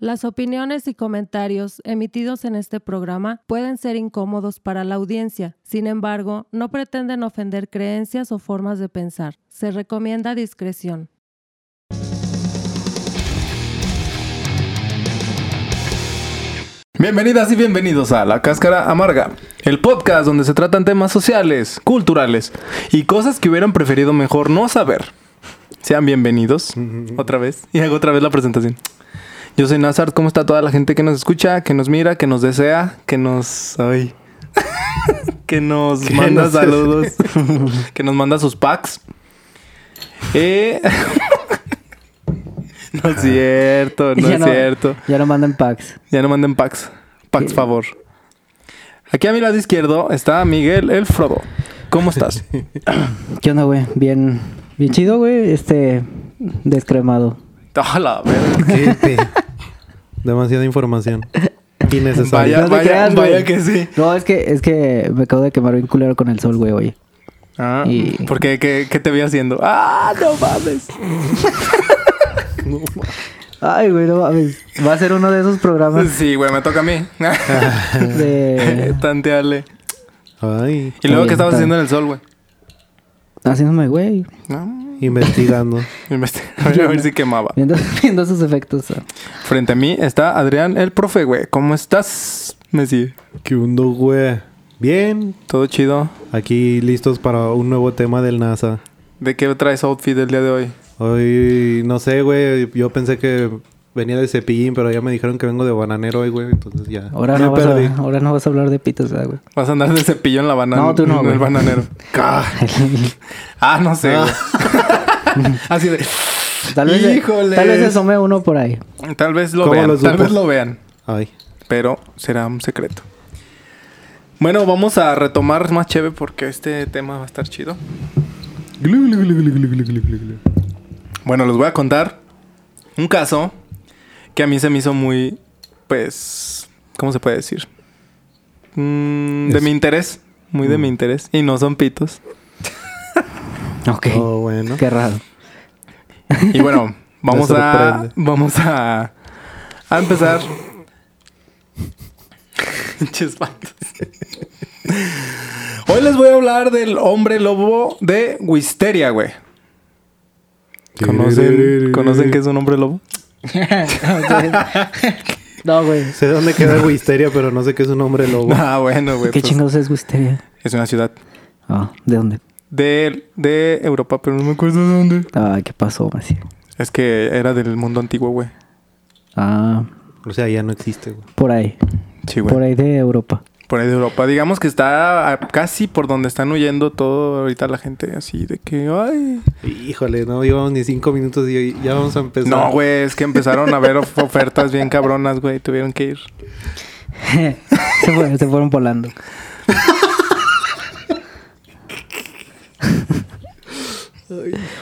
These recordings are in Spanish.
Las opiniones y comentarios emitidos en este programa pueden ser incómodos para la audiencia, sin embargo, no pretenden ofender creencias o formas de pensar. Se recomienda discreción. Bienvenidas y bienvenidos a La Cáscara Amarga, el podcast donde se tratan temas sociales, culturales y cosas que hubieran preferido mejor no saber. Sean bienvenidos otra vez y hago otra vez la presentación. Yo soy Nazar, ¿cómo está toda la gente que nos escucha, que nos mira, que nos desea, que nos... Ay. que nos manda nos- saludos, que nos manda sus packs? Eh... no es cierto, no Ya es no- cierto. Ya no mandan packs. Ya no manden packs. Packs, favor. Aquí a mi lado izquierdo está Miguel el Frodo. ¿Cómo estás? ¿Qué onda, güey? Bien, bien chido, güey. Este, descremado. Ah, la verga. ¿Qué te- Demasiada información. Vaya, Innecesaria. No vaya, creas, vaya güey. que sí. No, es que, es que me acabo de quemar bien culero con el sol, güey, oye. Ah, Y- ¿Por qué? ¿Qué, qué te vi haciendo? ¡Ah, no mames! Ay, güey, no mames. Va a ser uno de esos programas Sí, güey, me toca a mí. de... Tanteale. Ay, ¿Y luego qué estabas haciendo en el sol, güey? Haciéndome, güey. No, investigando. investi- a ver, a ver si quemaba. Viendo, viendo sus efectos. Frente a mí está Adrián el profe, güey. ¿Cómo estás? Me sigue. ¿Qué hundo, güey? Bien. ¿Todo chido? Aquí listos para un nuevo tema del NASA. ¿De qué traes outfit el día de hoy? Hoy, no sé, güey. Yo pensé que venía de cepillín, pero ya me dijeron que vengo de bananero hoy, güey. Entonces ya. Ahora me no, vas perdí. a, ahora no vas a hablar de pitos, ¿verdad, güey? Vas a andar de cepillo en la banana. No, tú no, En el bananero. Ah, no sé, Ah. güey. Así de... Tal vez, Híjoles. tal vez asome uno por ahí. Tal vez lo ¿Cómo vean. lo tal vez lo vean. Ay. Pero será un secreto. Bueno, vamos a retomar más chévere porque este tema va a estar chido. Bueno, les voy a contar un caso que a mí se me hizo muy, pues, ¿cómo se puede decir? Mm, de mi interés. Muy de mi interés. Y no son pitos. Ok. Oh, bueno. Qué raro. Y bueno, vamos a, vamos a, a empezar. Hoy les voy a hablar del hombre lobo de Wisteria, güey. ¿Conocen, ¿Conocen qué es un hombre lobo? no, güey. Sé dónde queda Wisteria, pero no sé qué es un hombre lobo. Ah, bueno, güey. ¿Qué pues, chingados es Wisteria? es una ciudad Ah, ¿de dónde? de, de Europa, pero no me acuerdo de dónde. Ay, ¿qué pasó, Messi? Es que era del mundo antiguo, güey. Ah, O sea, ya no existe, güey. por ahí. Sí, güey. Por ahí de Europa. Por ahí de Europa. Digamos que está casi por donde están huyendo todo ahorita la gente. Así de que, ay... Híjole, no llevamos ni cinco minutos y ya vamos a empezar. No, güey, es que empezaron a ver of- ofertas bien cabronas, güey. Tuvieron que ir. se, fue- se fueron volando.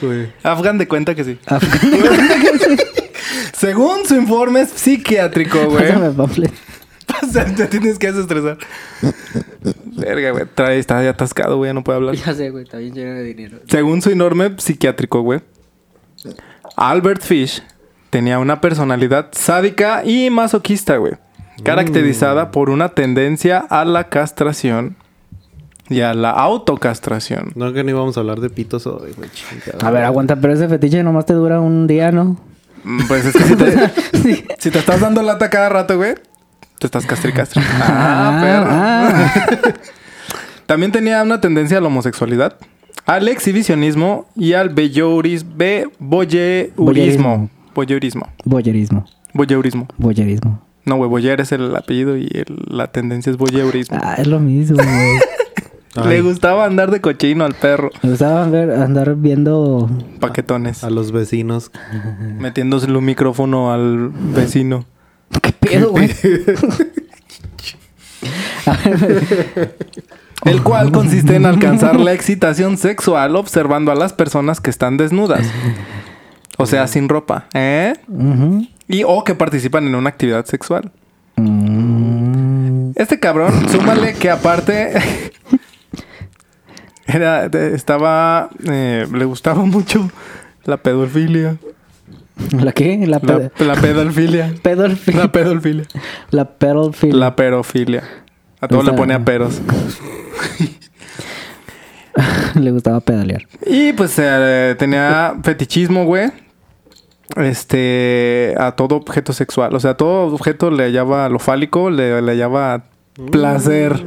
güey. Hagan de cuenta que sí. Ah, Según su informe psiquiátrico, güey. Pasa, te tienes que desestresar. Verga, güey. Trae, está ya atascado, güey. ya No puede hablar. Ya sé, güey. Está bien lleno de dinero. Según su informe psiquiátrico, güey. Albert Fish tenía una personalidad sádica y masoquista, güey. Caracterizada por una tendencia a la castración y a la autocastración. No que no íbamos a hablar de pitos hoy, güey. A ver, aguanta, pero ese fetiche nomás te dura un día, ¿no? Mm, Pues es que si te, si te estás dando lata cada rato, güey, te estás castri castri. Ah, perro. ah. También tenía una tendencia a la homosexualidad, al exhibicionismo y al bellouris, be, voyeurismo. Voyeurismo. Boyerismo. Voyeurismo. Boyerismo. No, güey, voyeur es el apellido y el- la tendencia es voyeurismo. Ah, es lo mismo, güey. Le gustaba andar de cochino al perro. Me gustaba ver, andar viendo... Paquetones. a los vecinos. Metiéndose el micrófono al vecino. ¿Qué pedo, güey? El cual consiste en alcanzar la excitación sexual observando a las personas que están desnudas. O sea, sin ropa. ¿Eh? Y o que participan en una actividad sexual. Mm. Este cabrón, súmale que aparte era, estaba, eh, le gustaba mucho la pedofilia. ¿La qué? La, La, ped- la pedalfilia. pedalfilia. La pedalfilia. La pedalfilia. La perofilia. A todos le pone a peros. Le gustaba pedalear. Y pues eh, tenía fetichismo, güey. Este, a todo objeto sexual. O sea, a todo objeto le hallaba lo fálico, le, le hallaba placer.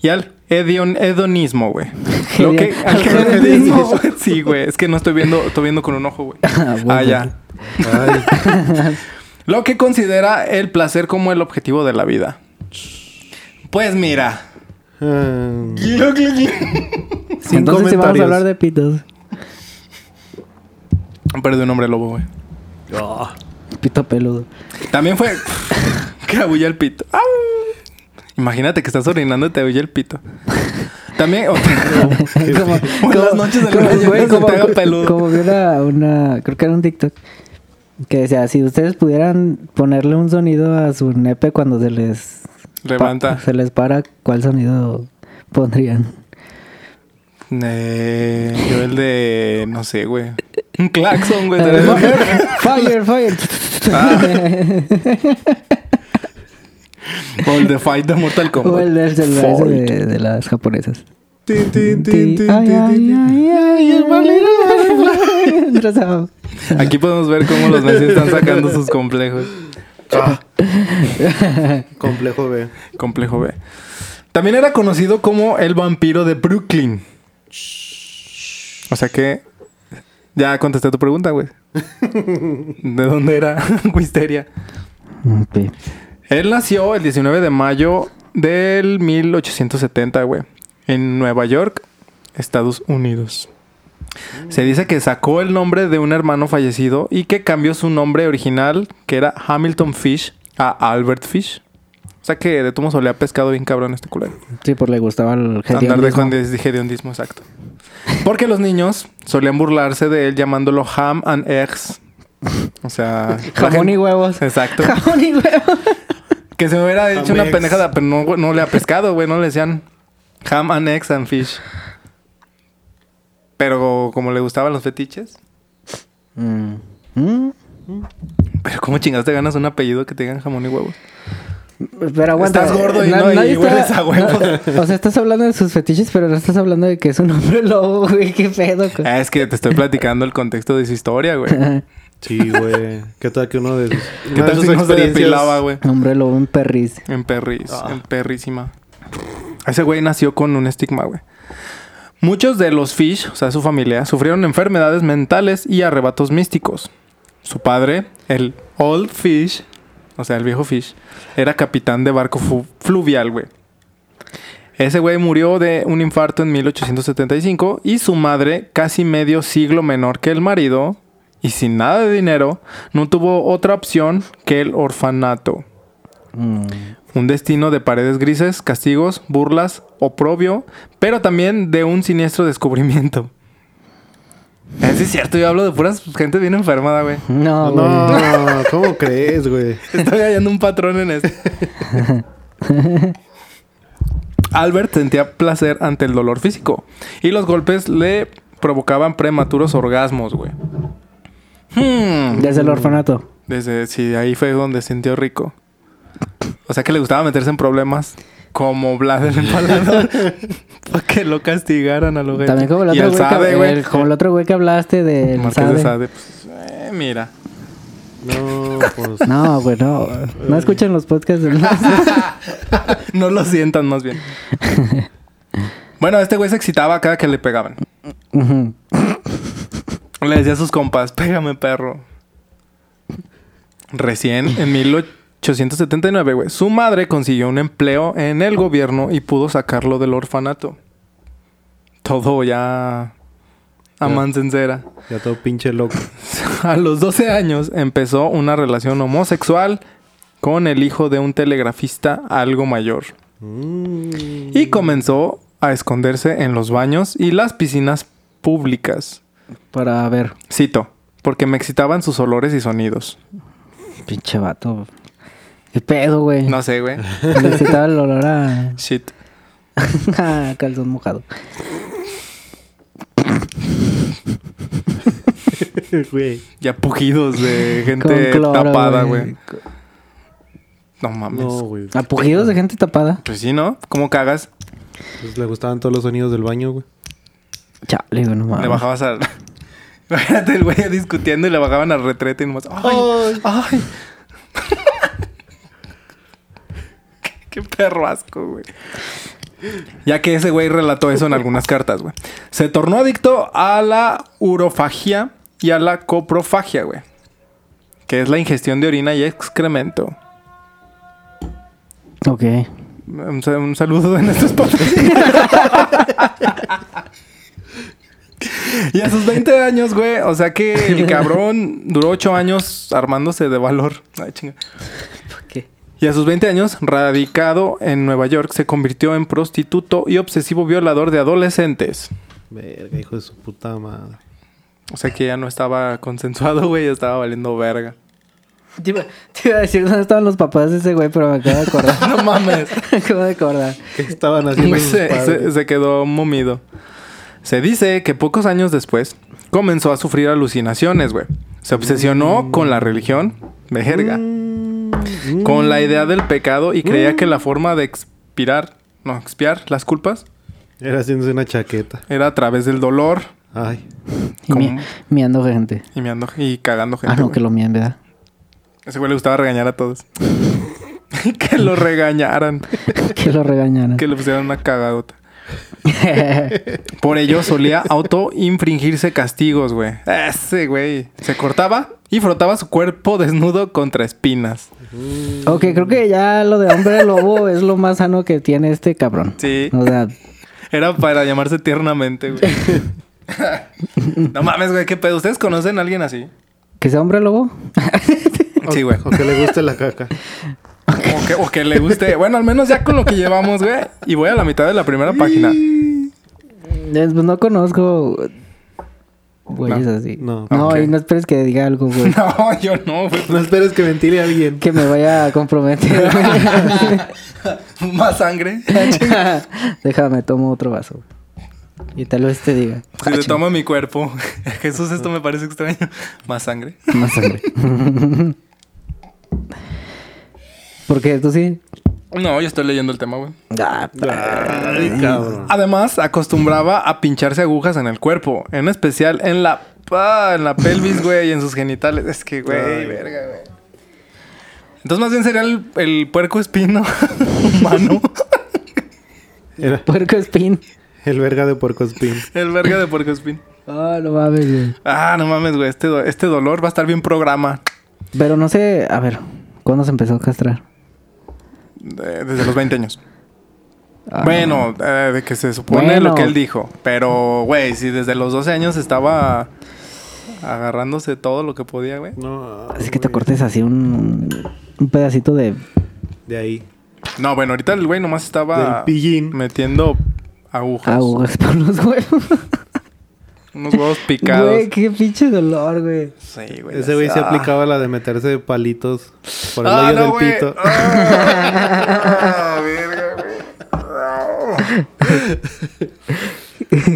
Y al edion- hedonismo, güey. Lo que, Al hedonismo. Sí, güey. Es que no estoy viendo, estoy viendo con un ojo, güey. Ah, bueno. Ah, ya. Ay, Lo que considera el placer como el objetivo de la vida. Pues mira. ah, sin Entonces sí vamos a hablar de pitos. Perdí un hombre lobo, güey. Pito peludo. También fue que abulla el pito. ¡Au! Imagínate que estás orinando y te abulla el pito. También otra- como, las noches de como, luna llena güey, se como, te haga peludo. como vi una, una, creo que era un TikTok, que decía, si ustedes pudieran ponerle un sonido a su nepe cuando se les... pa- levanta. se les para, ¿cuál sonido pondrían? Eh, yo el de no sé, güey. Un claxon, güey. Fire, fire. Ah. O el de Fight de Mortal o Kombat. el del celular de, de las japonesas. Tin, tin, tin, tin, Ay, tin, ay, tin. ay, ay, el balero, ah, Aquí podemos ver cómo los Messi están sacando sus complejos. Complejo B. Complejo B. También era conocido como el vampiro de Brooklyn. O sea que ya contesté tu pregunta, güey. ¿De dónde era Wisteria? ok. Él nació el 19 de mayo del 1870, güey. En Nueva York, Estados Unidos. Se dice que sacó el nombre de un hermano fallecido y que cambió su nombre original, que era Hamilton Fish, a Albert Fish. O sea que de tomo solía pescado bien cabrón este culero. Sí, pues le gustaba el Andar de hediondismo. hediondis- hediondismo, exacto. Porque los niños solían burlarse de él llamándolo ham and eggs. O sea... Jamón gente- y huevos. Exacto. Jamón y huevos. Que se me hubiera hecho una pendejada, pero no, no le ha pescado, güey. No le decían ham and eggs and fish. Pero como le gustaban los fetiches. Mm. Mm. Pero ¿cómo chingados te ganas un apellido que te digan jamón y huevos? Pero aguanta. Estás gordo y na- no- y hueles a huevos. no- o sea, estás hablando de sus fetiches, pero no estás hablando de que es un hombre lobo, güey. ¿Qué pedo? con- Ah, es que te estoy platicando el contexto de su historia, güey. Sí, güey. ¿Qué tal que uno de sus, ¿Qué tal sus si no se experiencias- depilaba, güey? hombre lobo, un perris. En perris, Ah. en perrísima. Ese güey nació con un estigma, güey. Muchos de los Fish, o sea, su familia, sufrieron enfermedades mentales y arrebatos místicos. Su padre, el Old Fish, o sea, el viejo Fish, era capitán de barco fluvial, güey. Ese güey murió de un infarto en 1875 y su madre, casi medio siglo menor que el marido y sin nada de dinero, no tuvo otra opción que el orfanato. Mm. Un destino de paredes grises, castigos, burlas, oprobio, pero también de un siniestro descubrimiento. Sí es cierto, yo hablo de puras gente bien enfermada, güey. No, güey. No, ¿cómo crees, güey? Estoy hallando un patrón en esto. Albert sentía placer ante el dolor físico y los golpes le provocaban prematuros orgasmos, güey. Hmm. Desde el orfanato. Desde, sí, ahí fue donde sintió rico. O sea que le gustaba meterse en problemas como Vlad el empalador. para que lo castigaran a lo que También como el otro güey, Sade, que, güey. el- como el otro güey que hablaste del Marqués de Sade. Pues, eh, mira. No, pues... No, güey, no. No escuchan los podcasts del no lo sientan más bien. bueno, este güey se excitaba cada que le pegaban. Ujú. Le decía a sus compas, pégame perro. Recién, en 1879, güey, su madre consiguió un empleo en el gobierno y pudo sacarlo del orfanato. Todo ya a Ya. mancencera. Ya todo pinche loco. A los 12 años empezó una relación homosexual con el hijo de un telegrafista algo mayor. Mm. Y comenzó a esconderse en los baños y las piscinas públicas. Para ver. Cito, porque me excitaban sus olores y sonidos. Pinche vato. ¿Qué pedo, güey? No sé, güey. Necesitaba el olor a... Shit. a calzón mojado. Güey. Ya pujidos de gente cloro, tapada, güey. güey. No mames. No, güey. Apujidos de gente tapada. Pues sí, ¿no? ¿Cómo cagas? Pues le gustaban todos los sonidos del baño, güey. Chale, güey, no mames. Le bajabas al... Imagínate el güey discutiendo y le bajaban al retrete y nomás... ¡Ay! ¡Ay! qué, qué perro asco, güey. Ya que ese güey relató eso en algunas cartas, güey. Se tornó adicto a la urofagia y a la coprofagia, güey. Que es la ingestión de orina y excremento. Ok. Un, sa- un saludo en estos papeles. y a sus 20 años, güey. O sea que el cabrón duró 8 años armándose de valor. Ay, chinga. ¿Qué? Y a sus 20 años, radicado en Nueva York, se convirtió en prostituto y obsesivo violador de adolescentes. Verga, hijo de su puta madre. O sea que ya no estaba consensuado, güey. Ya estaba valiendo verga. Te iba, te iba a decir dónde estaban los papás de ese güey, pero me acabo de acordar. No mames. me acabo de acordar. ¿Qué estaban haciendo se- se quedó momido. Se dice que pocos años después comenzó a sufrir alucinaciones, güey. Se obsesionó con la religión, verga, con la idea del pecado y creía que la forma de expirar, no, expiar las culpas Era haciéndose una chaqueta. era a través del dolor Ay. Y miando gente. y, meando- y cagando gente. Ah, no, güey. que lo mien, ¿verdad? A Ese güey le gustaba regañar a todos. que lo regañaran, que lo regañaran. que le pusieran una cagadota. Por ello solía auto-infringirse castigos, güey. Ese güey. Se cortaba y frotaba su cuerpo desnudo contra espinas. ok, creo que ya lo de hombre lobo es lo más sano que tiene este cabrón. Sí. O sea, Era para llamarse tiernamente, güey. no mames, güey, qué pedo. ¿Ustedes conocen a alguien así? que sea hombre lobo. Sí, güey. O que le guste la caca. O que, o que le guste. Bueno, al menos ya con lo que llevamos, güey. Y voy a la mitad de la primera página. Pues no conozco güeyes así. no. No, y no esperes que diga algo, güey. No, yo no, güey. No esperes que ventile a alguien. que me vaya a comprometer. Más sangre. Déjame, tomo otro vaso. Y tal vez te diga. Si le toma mi cuerpo. Jesús, esto me parece extraño. Más sangre. Más sangre. Porque tú sí. No, yo estoy leyendo el tema, güey. Ah, Ay, cabrón. Además, acostumbraba a pincharse agujas en el cuerpo, en especial en la, ah, en la pelvis, güey, y en sus genitales. Es que, güey, Ay. verga, güey. Entonces, más bien sería el, el puerco espino humano. Era puerco espín. el verga de puerco espín. el verga de puerco espín. Ah, no mames, güey. Ah, no mames, güey. Este, do- este dolor va a estar bien programa. Pero no sé, a ver, ¿cuándo se empezó a castrar? De- desde los 20 años. Ah, bueno, eh, de que se supone Bueno. lo que él dijo. Pero, güey, si desde los 12 años estaba agarrándose todo lo que podía, güey. No. Así que te cortes así un, un pedacito de. De ahí. No, bueno, ahorita el güey nomás estaba Del pillín. metiendo agujas. agujas por los huevos. Unos huevos picados. Güey, qué pinche dolor, güey. Sí, güey. Ese güey se aplicaba la de meterse palitos por el Ah, hoyo no, del güey. pito. Ah, verga, güey.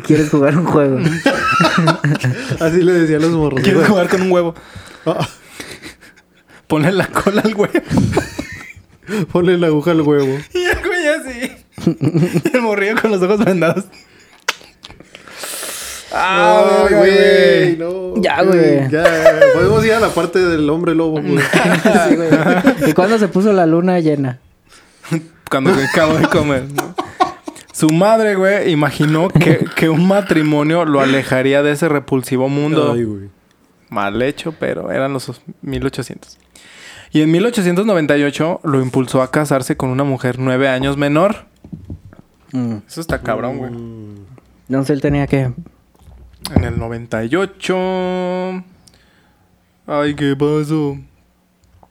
Quieres jugar un juego. Así le decía a los morros. ¿Quieres güey. jugar con un huevo? Ah, Ponle la cola al güey. ponle la aguja al huevo. Y el güey así. Y el morrillo con los ojos vendados. Ah, güey. no. Ya, güey. Ya, podemos ir a la parte del hombre lobo, güey. Sí, güey. ¿Y cuándo se puso la luna llena? Cuando se acabó de comer. Su madre, güey, imaginó que, que un matrimonio lo alejaría de ese repulsivo mundo. Ay, güey. Mal hecho, pero eran los 1800. Y en 1898 lo impulsó a casarse con una mujer nueve años menor. Mm. Eso está cabrón, güey. No sé, él tenía que. En el 98... Ay, ¿qué pasó?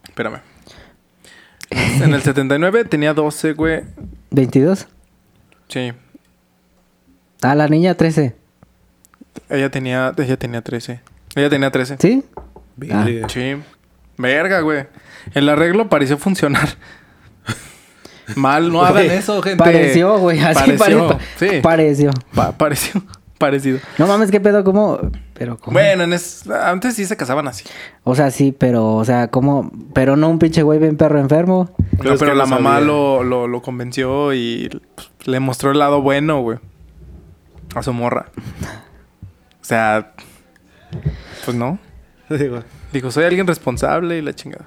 Espérame. En el 79 tenía 12, güey. ¿22? Sí. Ah, la niña 13. Ella tenía, ella tenía 13. Ella tenía 13. ¿Sí? Verga. Sí. Verga, güey. El arreglo pareció funcionar. Mal, no hagan eso, gente. Pareció, güey. Así Pareció, pare- sí. Pareció. Pa- pareció. Parecido. No mames, qué pedo, ¿cómo? Pero ¿cómo? Bueno, en es- antes sí se casaban así. O sea, sí, pero, o sea, ¿cómo? Pero no un pinche güey bien perro enfermo. No, es pero la no mamá lo, lo, lo convenció y pues, le mostró el lado bueno, güey. A su morra. O sea, pues no. Digo, Dijo, soy alguien responsable y la chingada.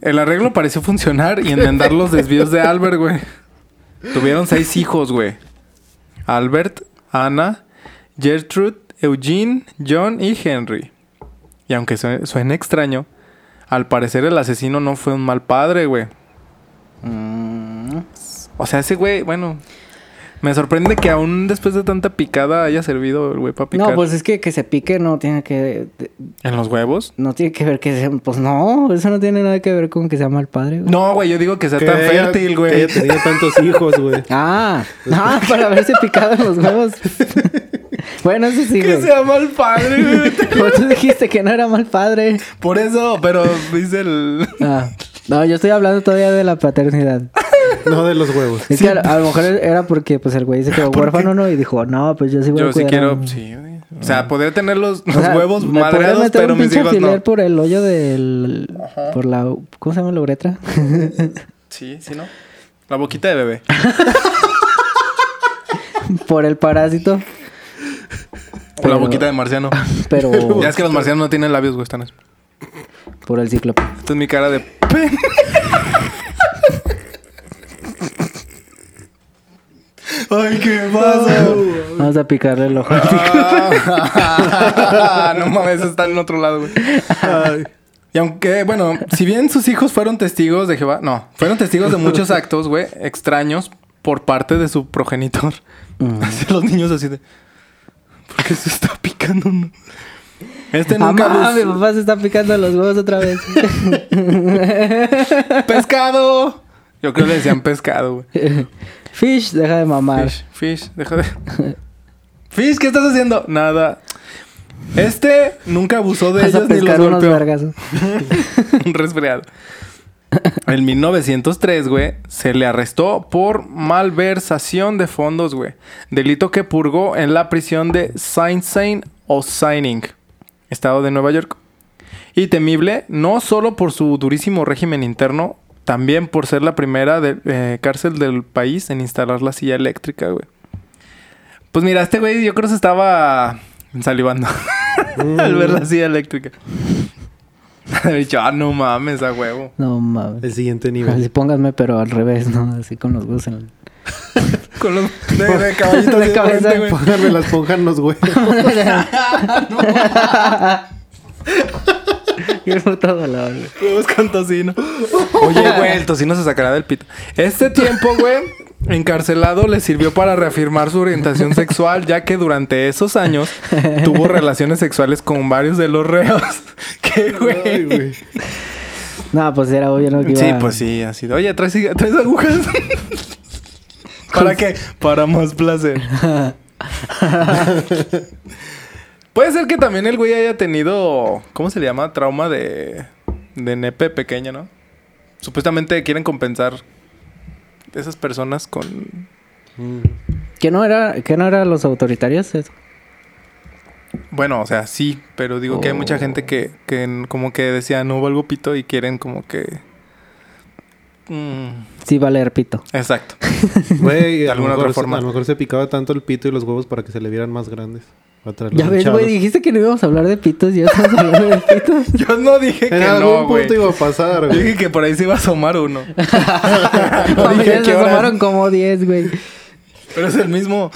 El arreglo pareció funcionar y enmendar los desvíos de Albert, güey. Tuvieron seis hijos, güey. Albert, Ana, Gertrude, Eugene, John y Henry. Y aunque sue- suene extraño, al parecer el asesino no fue un mal padre, güey. Mm. O sea, ese güey, bueno... Me sorprende que aún después de tanta picada haya servido el güey para picar. No, pues es que que se pique no tiene que... ¿En los huevos? No tiene que ver que sea... Pues no, eso no tiene nada que ver con que sea mal padre, güey. No, güey, yo digo que sea que tan ella- fértil, que güey. Ella tenía tantos hijos, güey. Ah, ah, para haberse picado en los huevos. bueno, eso sí, Que güey. sea mal padre, güey. Como tú dijiste que no era mal padre. Por eso, pero dice el. Ah, no, yo estoy hablando todavía de la paternidad. No de los huevos. Es que a, a lo mejor era porque pues el güey se quedó huérfano, ¿no? Y dijo, no, pues yo sí voy a Yo sí cuidar a quiero. mi-". Sí, güey. O sea, podría tener los, los O sea, huevos madreados, meter pero un mis hijos no. por el hoyo del... Por la... ¿Cómo se llama la uretra? Sí, sí, ¿no? La boquita de bebé. por el parásito. Por la boquita de marciano. Pero... Ya es que los marcianos no tienen labios, güey. Están por el cíclope. Esta es mi cara de. Ay, ¿qué pasa? Vamos a picarle el ojo. Ah, no mames, está en otro lado, güey. Ay. Y aunque, bueno, si bien sus hijos fueron testigos de Jehová, no, fueron testigos de muchos actos, güey, extraños por parte de su progenitor. Mm. Los niños así de. ¿Por qué se está picando? Este nunca Mamá, mi papá se está picando los huevos otra vez. ¡Pescado! Yo creo que le decían pescado, güey. Fish, deja de mamar. Fish, Fish, deja de. Fish, ¿qué estás haciendo? Nada. Este nunca abusó de Vas a ellos ni los unos golpeó. Un resfriado. En 1903, güey, se le arrestó por malversación de fondos, güey. Delito que purgó en la prisión de Saint Saint o Signing, estado de Nueva York. Y temible no solo por su durísimo régimen interno, también por ser la primera de- eh, cárcel del país en instalar la silla eléctrica, güey. Pues mira, este güey yo creo que se estaba salivando al ver la silla eléctrica. Dicho, ah, no mames, a huevo. No mames. El siguiente Así nivel. pónganme, pero al revés, ¿no? Así con los huevos en el... Con los de, de caballitos De de cabeza. frente, güey. Pónganme las ponjan los huevos. Qué puto dolor, güey. Huevos con tocino. Oye, güey, el tocino se sacará del pito. Este tiempo, güey, encarcelado le sirvió para reafirmar su orientación sexual, ya que durante esos años tuvo relaciones sexuales con varios de los reos. ¿Qué, güey? güey. No, pues era obvio, ¿no? Que Sí, iba- pues sí, así. de, Oye, ¿traes, traes agujas? ¿Para qué? Para más placer. Puede ser que también el güey haya tenido, ¿cómo se le llama? Trauma de, de nepe pequeño, ¿no? Supuestamente quieren compensar esas personas con... Mm. ¿Que no era, que no eran los autoritarios? eso? Bueno, o sea, sí, pero digo que hay mucha gente que, que como que decía no valgo pito y quieren como que... Mm, Sí, vale, repito. exacto. Güey, De alguna mejor, otra forma. a lo mejor se picaba tanto el pito y los huevos para que se le vieran más grandes. Ya ves, güey, dijiste que no íbamos a hablar de pitos y ya estamos hablando de pitos. Yo no dije que En no, algún güey. punto iba a pasar, Yo güey. dije que por ahí se iba a asomar uno. No, No dije se horas. tomaron como 10, güey. Pero es el mismo.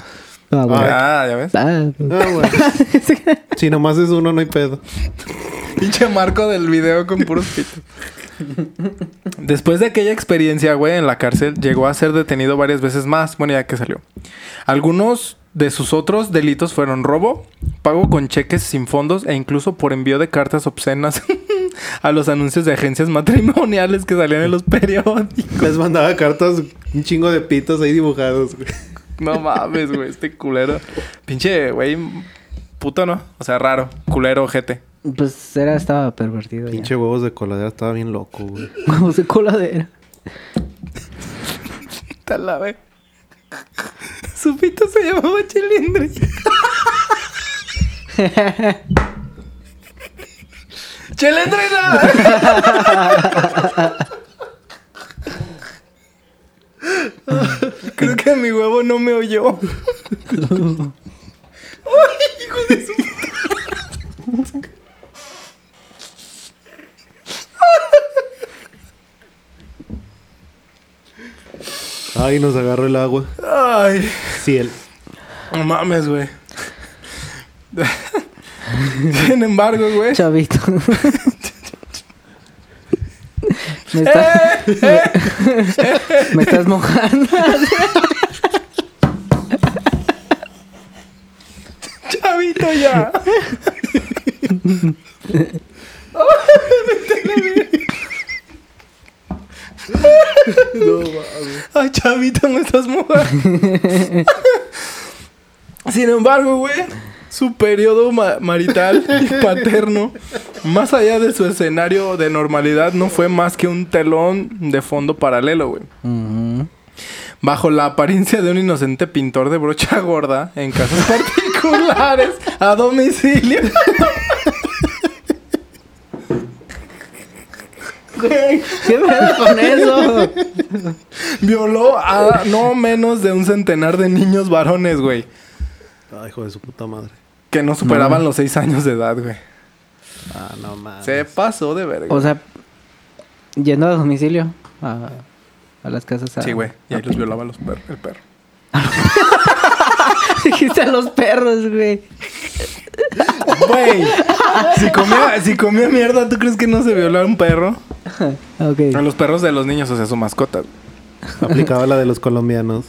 Ah, güey. Ah, ya ves. Ah, pues. Ah, güey. Si nomás es uno, no hay pedo. Pinche marco del video con puros pitos. Después de aquella experiencia, güey, en la cárcel, llegó a ser detenido varias veces más. Bueno, ya que salió. Algunos de sus otros delitos fueron robo, pago con cheques sin fondos e incluso por envío de cartas obscenas a los anuncios de agencias matrimoniales que salían en los periódicos. Les mandaba cartas, un chingo de pitos ahí dibujados, güey. No mames, güey, este culero. Pinche, güey, puto, ¿no? O sea, raro. Culero, ojete. Pues era, estaba pervertido. Pinche huevos de coladera estaba bien loco, güey. Huevos de coladera. Tal la ve. Su pito se llamaba Chilindri. ¡Chelendrina! Creo que mi huevo no me oyó. ¡Ay, hijo de su Ay, nos agarró el agua. Ay, Ciel. no mames, güey. Sin embargo, güey. Chavito. me, está- me estás mojando. Chavito ya. Ay, chavito, me estás mojando. Sin embargo, güey, su periodo ma- marital y paterno, más allá de su escenario de normalidad, no fue más que un telón de fondo paralelo, güey. Bajo la apariencia de un inocente pintor de brocha gorda en casas particulares a domicilio. Güey, ¿Qué pedo con eso? Violó a no menos de un centenar de niños varones, güey. Ay, hijo de su puta madre. Que no superaban los seis años de edad, güey. Ah, no mames. Se pasó de verga. O sea, yendo a domicilio a, a las casas. A, sí, güey. Y ahí los violaba los per- el perro. Dijiste a los perros, güey. Güey. Si comía, si comía mierda, ¿tú crees que no se violó a un perro? A Ok. los perros de los niños, o sea, su mascota. Aplicaba la de los colombianos.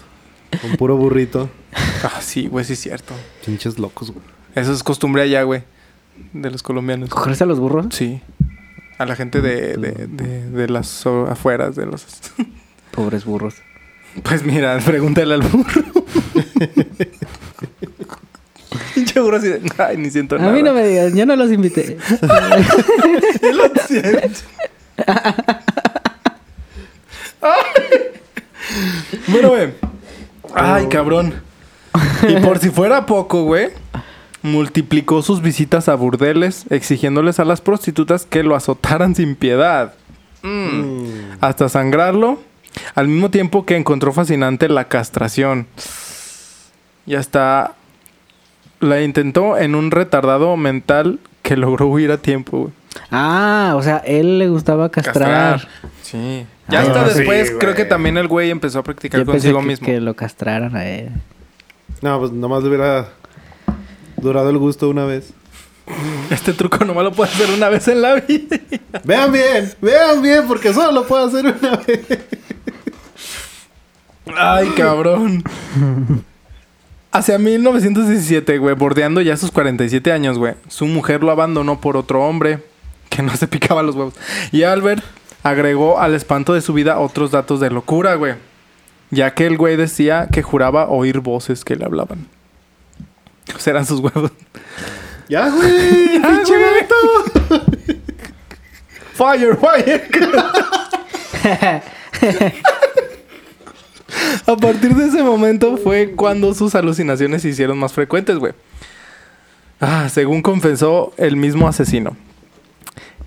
Con puro burrito. Ah, sí, güey, sí es cierto. Pinches locos, güey. Eso es costumbre allá, güey. De los colombianos. ¿Cogerse a los burros? Sí. A la gente de, de, de, de las afueras de los... Pobres burros. Pues mira, pregúntale al burro. Pinche burro así de... Ay, ni siento A nada. mí no me digas, yo no los invité. Yo lo siento. bueno, güey. Ay, cabrón. Y por si fuera poco, güey, multiplicó sus visitas a burdeles, exigiéndoles a las prostitutas que lo azotaran sin piedad. Mm. Hasta sangrarlo, al mismo tiempo que encontró fascinante la castración. Y hasta la intentó en un retardado mental que logró huir a tiempo, güey. Ah, o sea, él le gustaba castrar. Sí. Ya Ah, hasta después creo que también el güey empezó a practicar Yo pensé consigo que, mismo. que lo castraran a él. No, pues nomás le hubiera durado el gusto una vez. Este truco nomás lo puede hacer una vez en la vida. Vean bien, vean bien, porque solo lo puedo hacer una vez. Ay, cabrón. Hacia 1917, güey, bordeando ya sus 47 años, güey, su mujer lo abandonó por otro hombre que no se picaba los huevos. Y Albert agregó al espanto de su vida otros datos de locura, güey. Ya que el güey decía que juraba oír voces que le hablaban. O sea, eran sus huevos. Ya, güey, Ya, pinche güey. Fire, fire. A partir de ese momento fue cuando sus alucinaciones se hicieron más frecuentes, güey. Ah, según confesó el mismo asesino.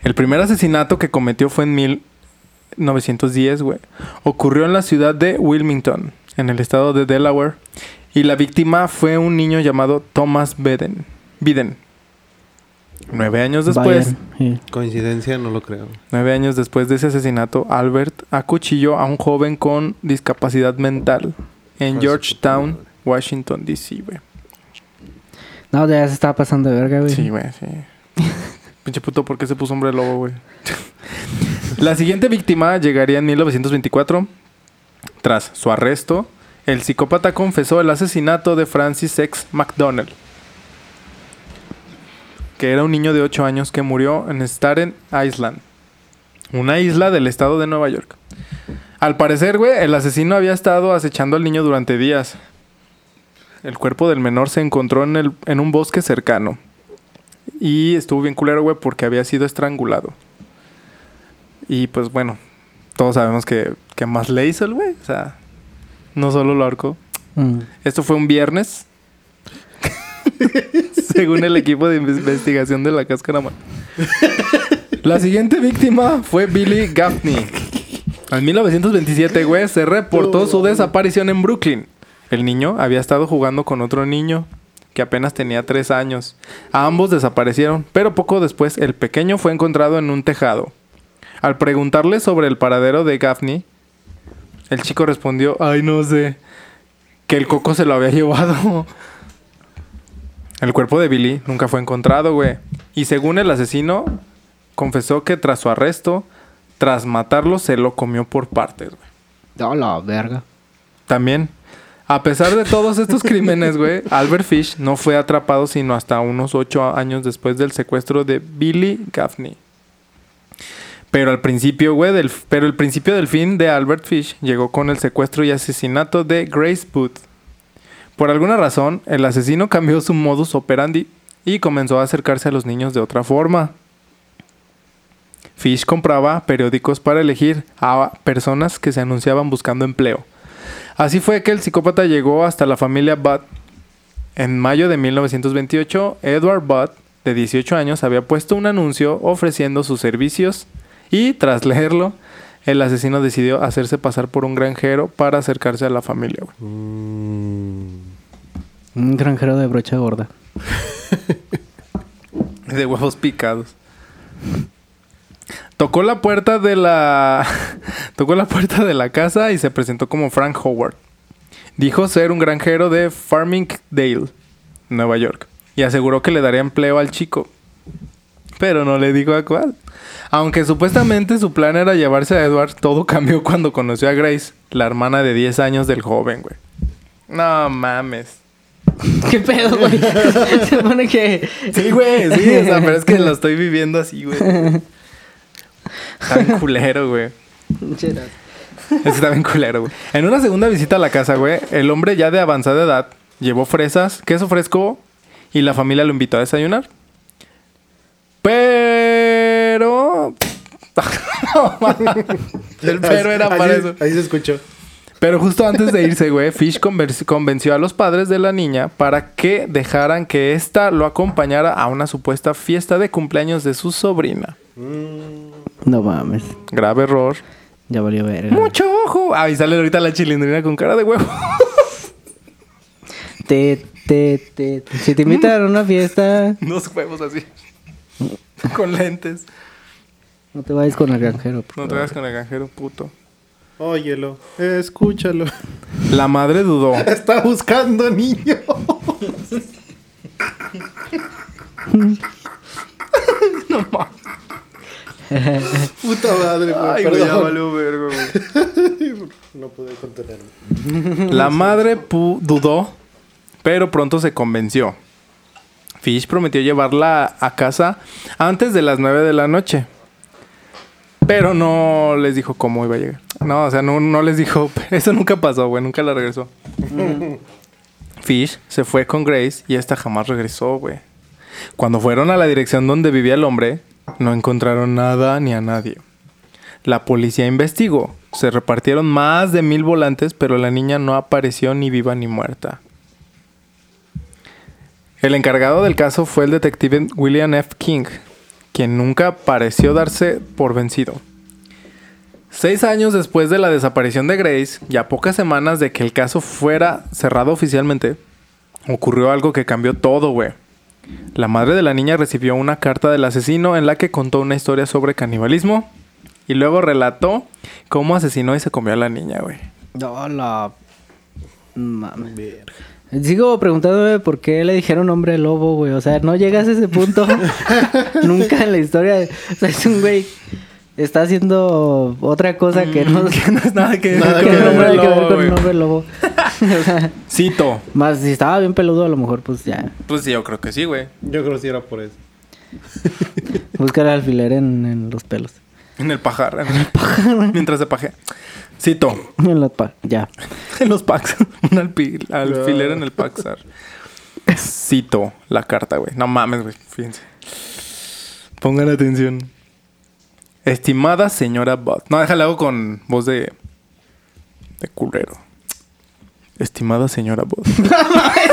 El primer asesinato que cometió fue en 1910, güey. Ocurrió en la ciudad de Wilmington, en el estado de Delaware. Y la víctima fue un niño llamado Thomas Biden. Biden. Nueve años después... Sí. Coincidencia, no lo creo. Nueve años después de ese asesinato, Albert acuchilló a un joven con discapacidad mental en Georgetown. Washington, D.C., güey. No, ya se estaba pasando de verga, güey. Sí, güey, sí. Pinche puto, ¿por qué se puso hombre lobo, güey? La siguiente víctima llegaría en 1924. Tras su arresto, el psicópata confesó el asesinato de Francis X. McDonnell, que era un niño de 8 años que murió en Staten Island, una isla del estado de Nueva York. Al parecer, güey, el asesino había estado acechando al niño durante días. El cuerpo del menor se encontró en, el, en un bosque cercano. Y estuvo bien culero, güey, porque había sido estrangulado. Y pues bueno, todos sabemos que, que más le hizo el güey. O sea, no solo lo ahorcó. Mm. Esto fue un viernes. según el equipo de investigación de la cáscara. La siguiente víctima fue Billy Gaffney. En 1927, güey, se reportó su desaparición en Brooklyn. El niño había estado jugando con otro niño que apenas tenía tres años. A ambos desaparecieron, pero poco después el pequeño fue encontrado en un tejado. Al preguntarle sobre el paradero de Gaffney, el chico respondió, ay no sé, que el coco se lo había llevado. El cuerpo de Billy nunca fue encontrado, güey. Y según el asesino, confesó que tras su arresto, tras matarlo, se lo comió por partes, güey. A la verga. También, a pesar de todos estos crímenes, güey, Albert Fish no fue atrapado sino hasta unos ocho años después del secuestro de Billy Gaffney. Pero al principio, güey, pero el principio del fin de Albert Fish llegó con el secuestro y asesinato de Grace Booth. Por alguna razón, el asesino cambió su modus operandi y comenzó a acercarse a los niños de otra forma. Fish compraba periódicos para elegir a personas que se anunciaban buscando empleo. Así fue que el psicópata llegó hasta la familia Budd. En mayo de 1928, Edward Budd, de 18 años, había puesto un anuncio ofreciendo sus servicios y tras leerlo, el asesino decidió hacerse pasar por un granjero para acercarse a la familia. güey. Un granjero de brocha gorda. De huevos picados. Tocó la puerta de la. Tocó la puerta de la casa y se presentó como Frank Howard. Dijo ser un granjero de Farmingdale, Nueva York. Y aseguró que le daría empleo al chico. Pero no le dijo a cuál. Aunque supuestamente su plan era llevarse a Edward, todo cambió cuando conoció a Grace, la hermana de 10 años del joven, güey. No mames. ¿Qué pedo, güey? Se supone que. Sí, güey, sí, o sea, pero es que lo estoy viviendo así, güey. Está bien culero, güey. Es que está bien culero, güey. En una segunda visita a la casa, güey, el hombre ya de avanzada edad llevó fresas, queso fresco y la familia lo invitó a desayunar. Pero... No, mames. el pero era para Ahí- eso. Ahí se escuchó. Pero justo antes de irse, güey, Fish convenció a los padres de la niña para que dejaran que ésta lo acompañara a una supuesta fiesta de cumpleaños de su sobrina. No mames. Grave error. Ya valió ver. ¡Mucho ojo! Ahí sale ahorita la chilindrina con cara de huevo. Te, te, te. Si te invitan a una fiesta, Dos huevos así. con lentes. no te vayas con el granjero. por No te vayas con el granjero puto. Óyelo, escúchalo. La madre dudó. Está buscando niño. Puta madre, güey. Ay, güey, valió verga, güey. No pude contenerme. La madre dudó, pero pronto se convenció. Fish prometió llevarla a casa antes de las 9 de la noche. Pero no les dijo cómo iba a llegar. No, o sea, no, no les dijo. Eso nunca pasó, güey. Nunca la regresó. Fish se fue con Grace y esta jamás regresó, güey. Cuando fueron a la dirección donde vivía el hombre, no encontraron nada ni a nadie. La policía investigó. Se repartieron más de mil volantes, pero la niña no apareció ni viva ni muerta. El encargado del caso fue el detective William F. King, quien nunca pareció darse por vencido. Seis años después de la desaparición de Grace, y a pocas semanas de que el caso fuera cerrado oficialmente, ocurrió algo que cambió todo, güey. La madre de la niña recibió una carta del asesino en la que contó una historia sobre canibalismo y luego relató cómo asesinó y se comió a la niña, güey. No, la. Mames. Sigo preguntándome por qué le dijeron hombre lobo, güey. O sea, no llegas a ese punto nunca en la historia. de- O sea, es un güey. Está haciendo otra cosa que no, no es nada que, Nada que que no el tiene hombre que ver lobo, con un hombre lobo. O sea, Cito. más si estaba bien peludo, a lo mejor, pues ya. Pues sí, yo creo que sí, güey. Yo creo que sí era por eso. Busca el alfiler en, en los pelos. En el pajar. En el pajar. Mientras se paje. Cito. En los pa- ya. En los packs. Un alpi- alfiler en el paxar. Cito la carta, güey. No mames, güey. Fíjense. Pongan atención. Estimada señora Bud. No, déjale hago con voz de. de culero. Estimada señora Bot. es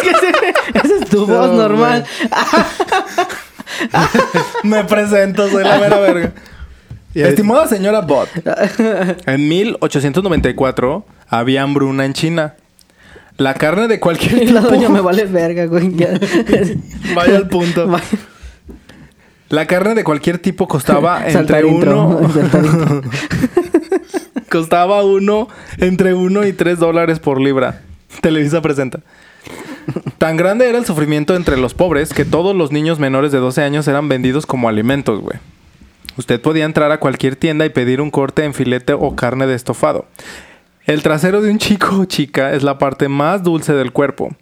que ese- esa es tu voz No, normal. Me presento, soy la mera verga. Estimada señora Bot. En 1894 había hambruna en China. La carne de cualquier Y la tipo... doña me vale verga, güey. ya. Vaya al punto. Vaya. La carne de cualquier tipo costaba entre uno... costaba uno... Entre uno y tres dólares por libra. Televisa presenta. Tan grande era el sufrimiento entre los pobres que todos los niños menores de 12 años eran vendidos como alimentos, güey. Usted podía entrar a cualquier tienda y pedir un corte en filete o carne de estofado. El trasero de un chico o chica es la parte más dulce del cuerpo.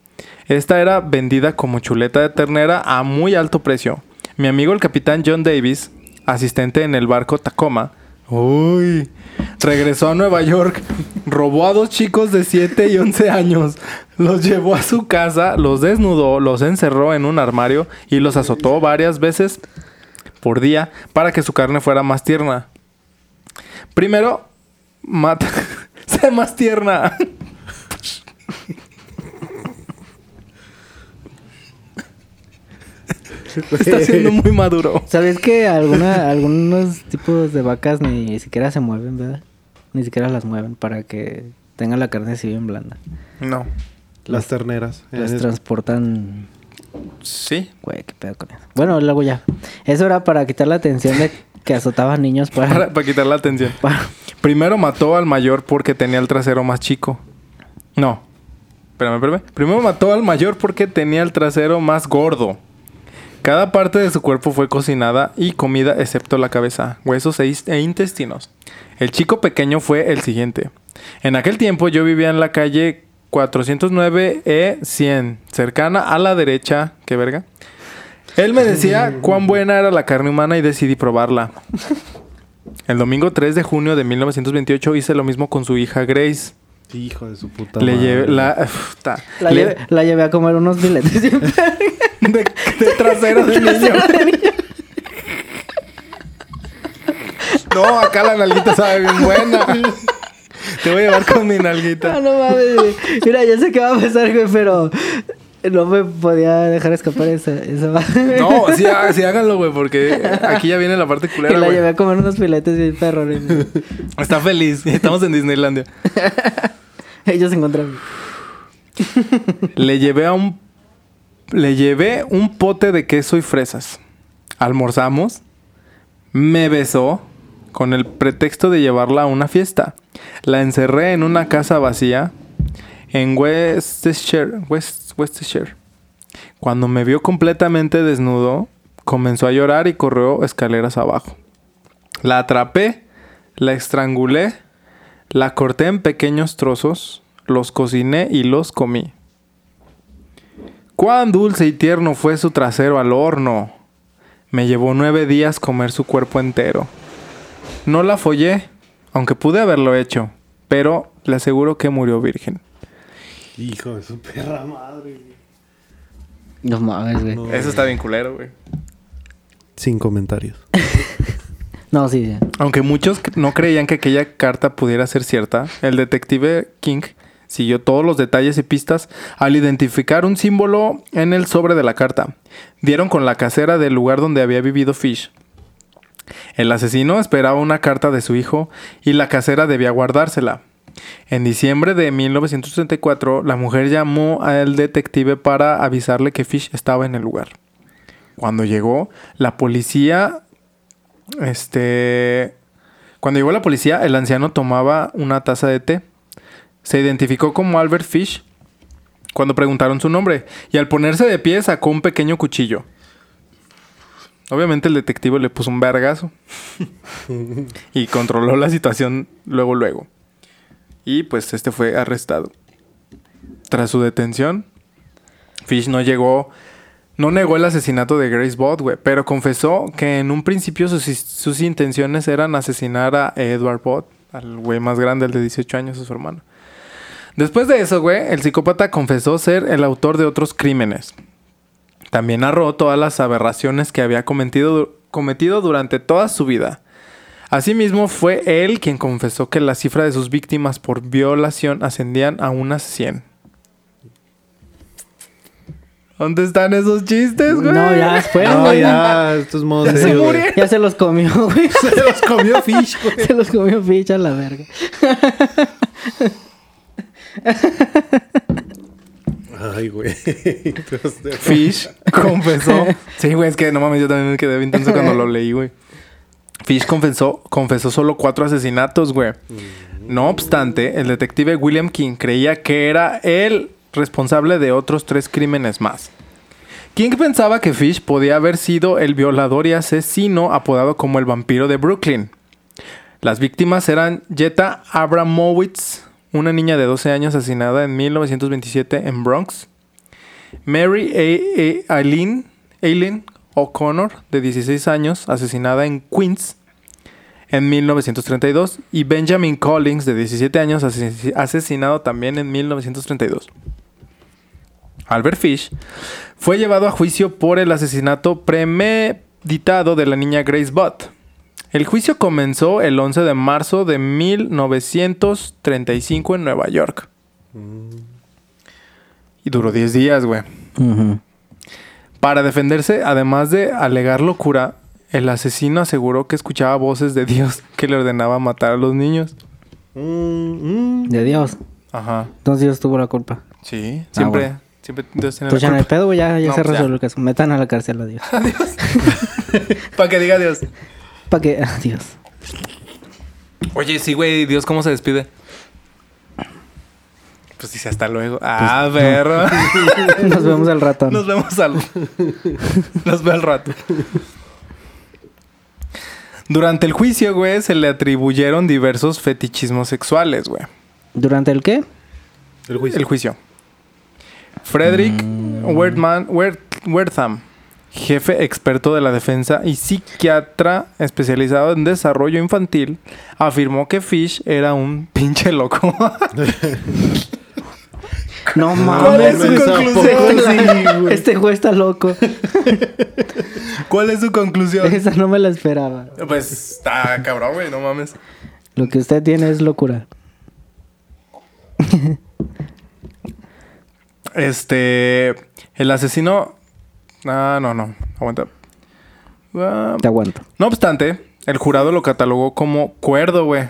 Esta era vendida como chuleta de ternera a muy alto precio. Mi amigo el capitán John Davis, asistente en el barco Tacoma, uy, regresó a Nueva York, robó a dos chicos de 7 y 11 años, los llevó a su casa, los desnudó, los encerró en un armario y los azotó varias veces por día para que su carne fuera más tierna. Primero, mata. sé más tierna. Está siendo muy maduro. ¿Sabes que alguna, algunos tipos de vacas ni siquiera se mueven, verdad? Ni siquiera las mueven para que tengan la carne así bien blanda. No. Las terneras. Las Eh, transportan... Sí. Güey, qué pedo con eso. Bueno, luego ya. Eso era para quitar la atención de que azotaban niños para... Para, para quitar la atención. para- Primero mató al mayor porque tenía el trasero más chico. No. Espérame, espérame. Primero mató al mayor porque tenía el trasero más gordo. Cada parte de su cuerpo fue cocinada y comida excepto la cabeza, huesos e, e intestinos. El chico pequeño fue el siguiente. En aquel tiempo yo vivía en la calle 409 E100, cercana a la derecha. ¿Qué verga? Él me decía cuán buena era la carne humana y decidí probarla. El domingo 3 de junio de 1928 hice lo mismo con su hija Grace. Hijo de su puta Le madre. llevé la, uf, ta. La, Le- llevé, la llevé a comer unos filetes. de, de trasero de niño. No, acá la nalguita sabe bien buena. Te voy a llevar con mi nalguita. no mames. güey. Mira, ya sé qué va a pasar, güey, pero no me podía dejar escapar esa, esa No, sí, há- sí háganlo, güey, porque aquí ya viene la parte Y culera, la güey. llevé a comer unos filetes perrones. güey. Está feliz. Estamos en Disneylandia. Ellos se encontraron. Le llevé a un... Le llevé un pote de queso y fresas. Almorzamos. Me besó con el pretexto de llevarla a una fiesta. La encerré en una casa vacía en Westchester, West, Westchester. Cuando me vio completamente desnudo, comenzó a llorar y corrió escaleras abajo. La atrapé, la estrangulé, la corté en pequeños trozos, los cociné y los comí. Cuán dulce y tierno fue su trasero al horno. Me llevó nueve días comer su cuerpo entero. No la follé, aunque pude haberlo hecho, pero le aseguro que murió virgen. Hijo de su perra madre. No mames, güey. No. Eso está bien culero, güey. Sin comentarios. No, sí, sí. Aunque muchos no creían que aquella carta pudiera ser cierta, el detective King siguió todos los detalles y pistas al identificar un símbolo en el sobre de la carta. Dieron con la casera del lugar donde había vivido Fish. El asesino esperaba una carta de su hijo y la casera debía guardársela. En diciembre de 1934, la mujer llamó al detective para avisarle que Fish estaba en el lugar. Cuando llegó, la policía este. Cuando llegó la policía, el anciano tomaba una taza de té. Se identificó como Albert Fish cuando preguntaron su nombre y al ponerse de pie sacó un pequeño cuchillo. Obviamente el detective le puso un vergazo y controló la situación luego luego. Y pues este fue arrestado. Tras su detención, Fish no llegó no negó el asesinato de Grace güey, pero confesó que en un principio sus, sus intenciones eran asesinar a Edward Bott, al güey más grande, el de 18 años, a su hermano. Después de eso, güey, el psicópata confesó ser el autor de otros crímenes. También narró todas las aberraciones que había cometido, cometido durante toda su vida. Asimismo, fue él quien confesó que la cifra de sus víctimas por violación ascendían a unas 100. ¿Dónde están esos chistes, güey? No, ya fueron, No, güey. ya, estos modos Ya se murieron. Ya se los comió, güey. Se los comió Fish, güey. Se los comió ficha la verga. Ay, güey. Fish confesó. Sí, güey, es que no mames, yo también me quedé bien tenso cuando lo leí, güey. Fish confesó, confesó solo cuatro asesinatos, güey. No obstante, el detective William King creía que era el responsable de otros tres crímenes más. King pensaba que Fish podía haber sido el violador y asesino apodado como el vampiro de Brooklyn. Las víctimas eran Jetta Abramowitz, una niña de 12 años asesinada en 1927 en Bronx. Mary Aileen, Aileen O'Connor, de 16 años, asesinada en Queens en 1932. Y Benjamin Collins, de 17 años, ases- asesinado también en 1932. Albert Fish fue llevado a juicio por el asesinato premeditado de la niña Grace Butt. El juicio comenzó el 11 de marzo de 1935 en Nueva York. Y duró 10 días, güey. Para defenderse, además de alegar locura, el asesino aseguró que escuchaba voces de Dios que le ordenaba matar a los niños. Mm, mm. De Dios. Ajá. Entonces Dios tuvo la culpa. Sí, siempre, bueno. siempre Dios tiene Pues ya la no hay culpa. pedo. Ya, ya No, se pues resuelve el caso. Metan a la cárcel a Dios. Para que diga Dios. ¿Para qué? Adiós. Oye, sí, güey, Dios, ¿cómo se despide? Pues dice hasta luego. Ah, perro. Nos vemos al rato. Nos vemos al. Nos veo al rato. Durante el juicio, güey, se le atribuyeron diversos fetichismos sexuales, güey. ¿Durante el qué? El juicio. El juicio. Frederick Wert- Wertham, jefe experto de la defensa y psiquiatra especializado en desarrollo infantil, afirmó que Fish era un pinche loco. No ¿Cuál es mames. su conclusión? Este- Este juez está loco. ¿Cuál es su conclusión? Esa no me la esperaba. Pues está cabrón, güey, no mames. Lo que usted tiene es locura. Este. El asesino. Ah, no, no. Aguanta. Te aguanto. no obstante, el jurado lo catalogó como cuerdo, güey.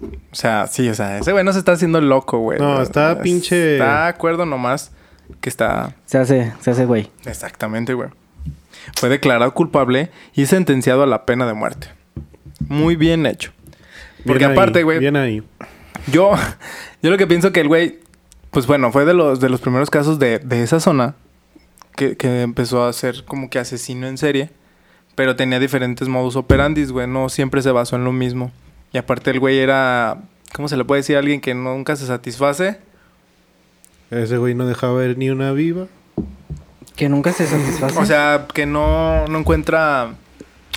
O sea, sí, o sea, ese güey no se está haciendo loco, güey. No, está pinche- Está cuerdo nomás. Que está. Se hace, se hace güey. Exactamente, güey. Fue declarado culpable y sentenciado a la pena de muerte. Muy bien hecho. Porque Bien aparte, güey, Bien ahí. yo, yo lo que pienso que el güey, pues bueno, fue de los, de los primeros casos de, de esa zona que, que empezó a ser como que asesino en serie, pero tenía diferentes modus operandis, güey, no siempre se basó en lo mismo. Y aparte el güey era, ¿cómo se le puede decir a alguien que nunca se satisface? Ese güey no dejaba ver ni una viva. Que nunca se satisface. O sea, que no, no encuentra...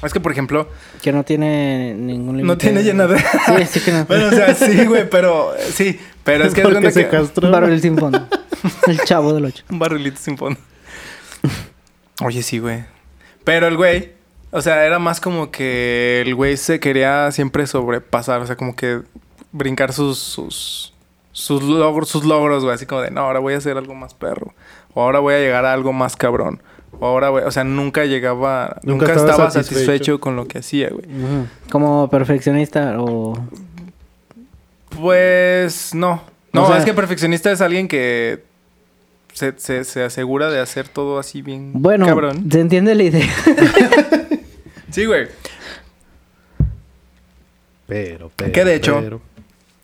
Es que, por ejemplo, que no tiene ningún límite. no tiene llenadera. Sí, sí que no. bueno, o sea, sí, güey, pero... Sí, pero es que... Porque cuenta se que- castró. Un barril sin fondo. El chavo del ocho. Un barrilito sin fondo. Oye, sí, güey. Pero el güey, o sea, era más como que el güey se quería siempre sobrepasar, o sea, como que brincar sus sus sus logros, sus logros, güey, así como de, no, ahora voy a hacer algo más perro, o ahora voy a llegar a algo más cabrón. O ahora, güey, o sea, nunca llegaba, nunca, Nunca estaba, estaba satisfecho. satisfecho. con lo que hacía, güey. Como perfeccionista o... Pues no. No, O sea- es que perfeccionista es alguien que se, se, se asegura de hacer todo así bien Bueno, cabrón. se entiende la idea. Sí, güey. Pero, pero. Que de hecho- pero.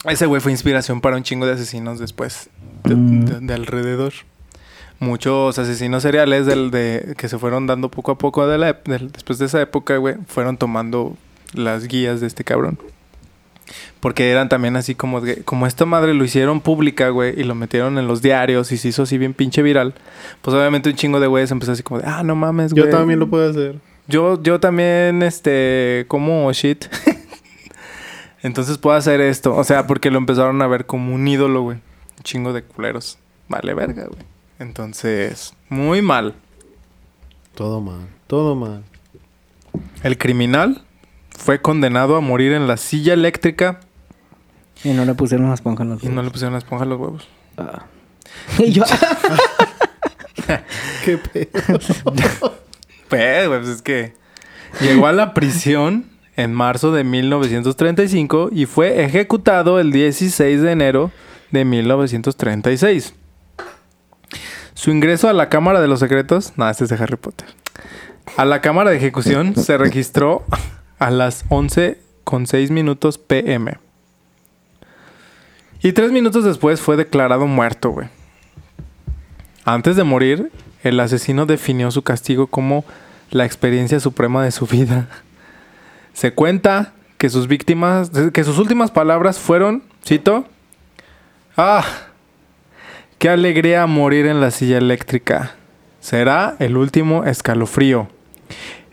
Ese güey fue inspiración para un chingo de asesinos después de, Mm. de- de alrededor. Muchos asesinos seriales del, de, que se fueron dando poco a poco de la después de esa época, güey, fueron tomando las guías de este cabrón. Porque eran también así como como esta madre lo hicieron pública, güey, y lo metieron en los diarios y se hizo así bien pinche viral. Pues obviamente un chingo de güeyes empezó así como de, ah, no mames, güey. Yo también lo puedo hacer. Yo, yo también, este, como shit. Entonces puedo hacer esto. O sea, porque lo empezaron a ver como un ídolo, güey. Un chingo de culeros. Vale, verga, güey. Entonces, muy mal. Todo mal. Todo mal. El criminal fue condenado a morir en la silla eléctrica Y no le pusieron una esponja en los y no le pusieron la esponja a los huevos. Ah. Y yo... Qué pedo. Pues, pues es que llegó a la prisión en marzo de 1935 y fue ejecutado el 16 de enero de 1936. Su ingreso a la Cámara de los Secretos, no, este es de Harry Potter. A la Cámara de Ejecución se registró a las 11 con 6 minutos pm. Y tres minutos después fue declarado muerto, güey. Antes de morir, el asesino definió su castigo como la experiencia suprema de su vida. Se cuenta que sus víctimas, que sus últimas palabras fueron, cito, ah, qué alegría morir en la silla eléctrica. Será el último escalofrío.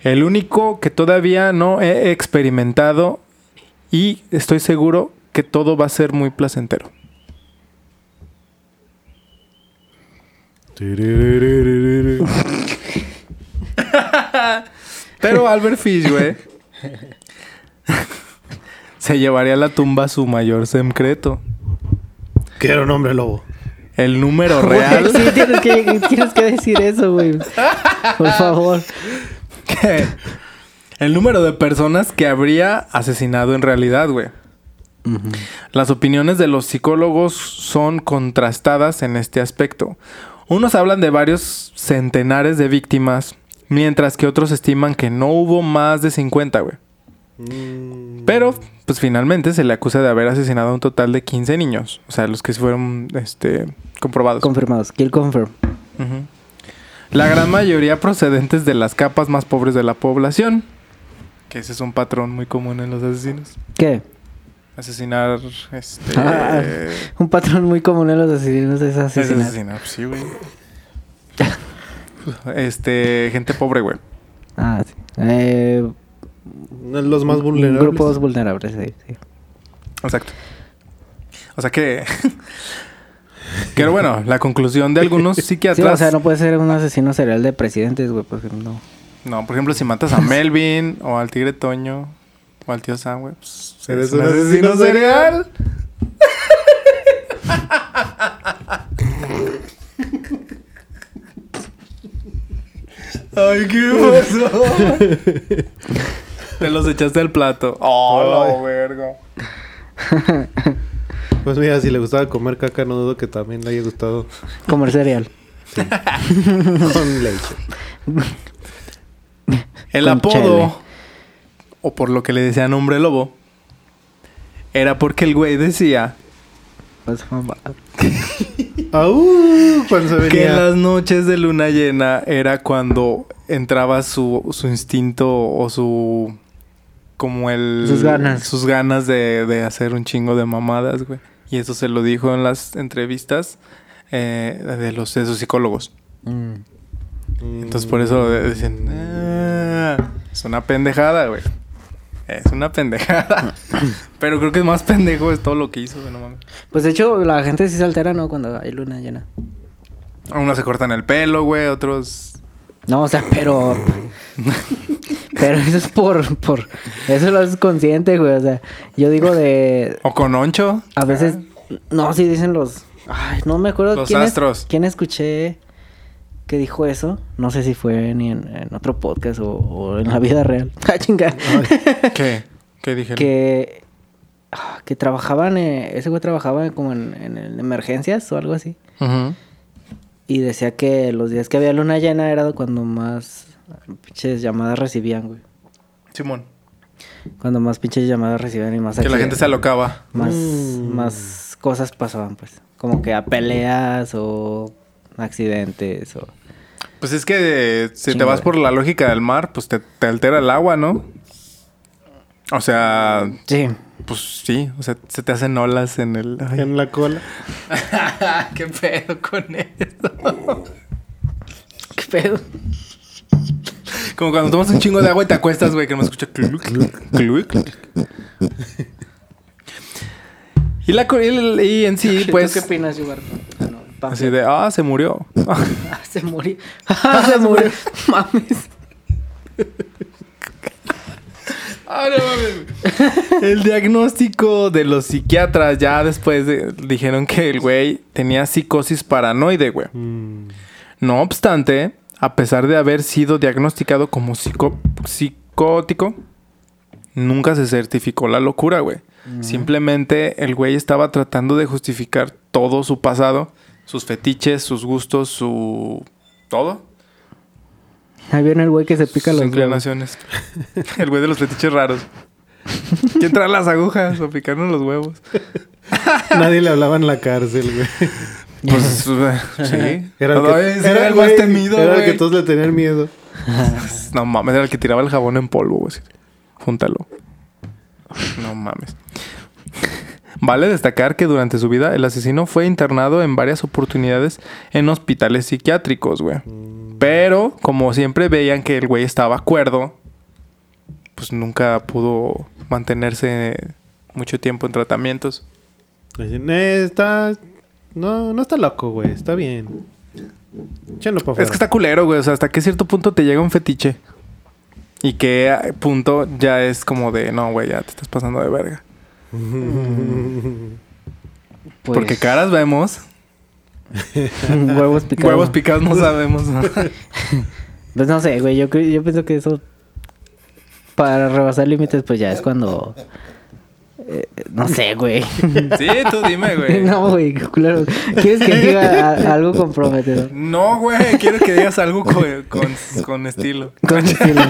El único que todavía no he experimentado y estoy seguro que todo va a ser muy placentero. Pero Albert Fish, güey, se llevaría a la tumba su mayor secreto. Quiero un hombre lobo. El número real. sí, tienes que, tienes que decir eso, güey. Por favor. Que- el número de personas que habría asesinado en realidad, güey. Las opiniones de los psicólogos son contrastadas en este aspecto. Unos hablan de varios centenares de víctimas, mientras que otros estiman que no hubo más de 50, güey. Pero, pues finalmente se le acusa de haber asesinado a un total de 15 niños. O sea, los que fueron este, comprobados. Confirmados. Kill confirm. Ujú. La gran mayoría procedentes de las capas más pobres de la población. Que ese es un patrón muy común en los asesinos. ¿Qué? Asesinar, este... Ah, Un patrón muy común en los asesinos es es asesinar. asesinar, pues sí, güey. este, gente pobre, güey. Ah, sí. Eh, Los más vulnerables. Grupos vulnerables, sí. sí. Exacto. O sea que... Pero bueno, la conclusión de algunos Sí, psiquiatras... o sea, no puede ser un asesino serial de presidentes, güey, porque no. No, por ejemplo, si matas a Melvin o al tigre Toño o al tío Sam, güey, pues Eres un un asesino asesino serial. Ay, ¿qué pasó? Te los echaste al plato. Oh, Ay. no, verga. Pues mira, si le gustaba comer caca, no dudo que también le haya gustado Comer cereal. con leche. El Con apodo, chele. o por lo que le decían hombre lobo, era porque el güey decía. ¡Au! Cuando se que en venía. las noches de luna llena era cuando entraba su, su instinto o su... Como el... Sus ganas. Sus ganas de, de hacer un chingo de mamadas, güey. Y eso se lo dijo en las entrevistas eh, de los de sus psicólogos. Mm. Entonces por eso dicen... "Ah, es una pendejada, güey. Es una pendejada. Pero creo que es más pendejo es todo lo que hizo, güey, no mames. Pues de hecho, la gente sí se altera, ¿no? Cuando hay luna llena. Unos se cortan el pelo, güey. Otros... No, o sea, pero. pero eso es por. por eso lo es consciente, güey. O sea, yo digo de. O con oncho. A veces. No, sí dicen los. Ay, no me acuerdo Los quién es- astros. quién escuché que dijo eso. No sé si fue ni en, en otro podcast o, o en la vida real. Ah, chinga. ¿Qué? ¿Qué dijeron? que. ah, Que trabajaban. eh, ese güey trabajaba como en, en- en emergencias o algo así. Ujú. Y decía que los días que había luna llena era cuando más pinches llamadas recibían, güey. Simón. Cuando más pinches llamadas recibían y más... Que la gente se alocaba. Más, Mm. más cosas pasaban, pues. Como que a peleas o accidentes o... Pues es que eh, si te vas por la lógica del mar, pues te, te altera el agua, ¿no? O sea, Sí. Pues sí, o sea, se te hacen olas en el... Ay. En la cola. ¿Qué pedo con eso? ¿Qué pedo? Como cuando tomas un chingo de agua y te acuestas, güey, que no me escucha cluc, cluc, cluc. Y, la, y, en sí, ¿Tú pues... qué opinas, no. Así de, ah, se murió. Ah, se murió. Ah, se murió. Mames. Ah, no mames. El diagnóstico de los psiquiatras ya después de- dijeron que el güey tenía psicosis paranoide, güey. Mm. No obstante, a pesar de haber sido diagnosticado como psico- psicótico, nunca se certificó la locura, güey. Simplemente el güey estaba tratando de justificar todo su pasado, sus fetiches, sus gustos, su... todo. Ahí viene el güey que se pica sus los huevos. inclinaciones. el güey de los fetiches raros. ¿Quién trae las agujas o picarnos los huevos? Nadie le hablaba en la cárcel, güey. Pues, eh, sí. Era el que, era el más temido, Era el que todos le tenían miedo. No mames, era el que tiraba el jabón en polvo, güey. Júntalo. No mames. Vale destacar que durante su vida el asesino fue internado en varias oportunidades en hospitales psiquiátricos, güey. Pero como siempre veían que el güey estaba cuerdo, pues nunca pudo mantenerse mucho tiempo en tratamientos. Dicen, eh, está... No, no está loco, güey. Está bien. Échenlo para afuera. Es que está culero, güey. O sea, hasta qué cierto punto te llega un fetiche. Y qué eh, punto ya es como de, no, güey, ya te estás pasando de verga. Pues, Porque caras vemos, huevos picados. huevos picados no sabemos. Pues no sé, güey. Yo, yo pienso que eso. Para rebasar límites, pues ya es cuando. eh, no sé, güey. sí, tú dime, güey. No, no, güey, culero. ¿Quieres que diga a- algo comprometedor? güey, quiero que digas algo con, con, con estilo. Con estilo.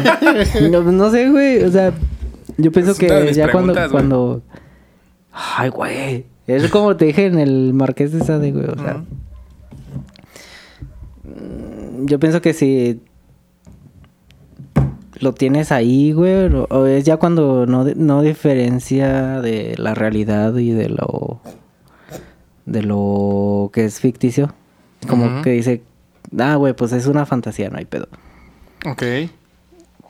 no, no sé, güey. O sea, yo pienso que ya cuando, güey. cuando. Ay, güey. Es como te dije en el Marqués de Sade, güey. O sea. Yo pienso que si lo tienes ahí, güey, o, o es ya cuando no, no diferencia de la realidad y de lo de lo que es ficticio. Como que dice, ah, güey, pues es una fantasía, no hay pedo. Ok.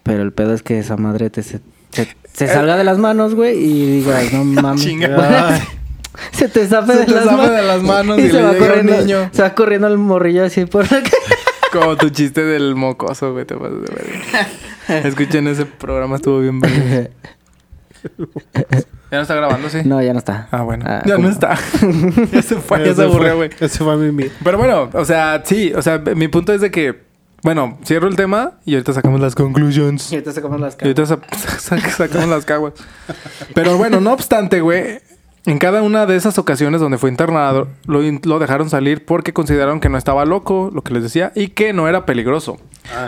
Pero el pedo es que esa madre te se, se- se salga de las manos, güey, y digas, no mames. Se te zafe Se de te las zafe manos. de las manos y le se va llega un corriendo, niño. Se va corriendo el morrillo así por la calle. Como tu chiste del mocoso, güey, te pasas de verga. Escuchen ese programa, estuvo bien verga. ¿Ya no está grabando, sí? No, ya no está. Ah, bueno. Ah, ya ¿cómo? no está. ya se fue, ya se aburrió, güey. Ese fue mi... mi- Pero bueno, o sea, sí, o sea, mi punto es de que, bueno, cierro el tema y ahorita sacamos las conclusions. Y ahorita sacamos las Y ahorita sa- sa- sacamos las caguas. Pero bueno, no obstante, güey, en cada una de esas ocasiones donde fue internado, lo, dejaron salir porque consideraron que no estaba loco, lo que les decía, y que no era peligroso.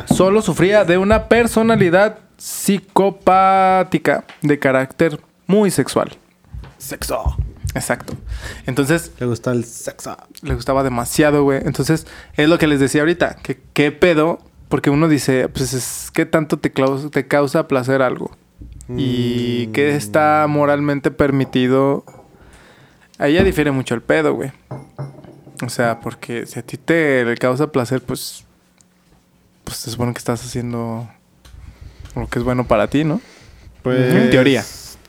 Solo sufría de una personalidad psicopática de carácter muy sexual. Sexo. Exacto. Entonces, Le gusta el sexo. le gustaba demasiado, güey. Entonces, es lo que les decía ahorita, que qué pedo, porque uno dice, pues es que tanto te, te causa placer algo. Y que está moralmente permitido. Ahí ya difiere mucho el pedo, güey. O sea, porque si a ti te causa placer, pues. Pues se supone que estás haciendo lo que es bueno para ti, ¿no? Pues... En teoría.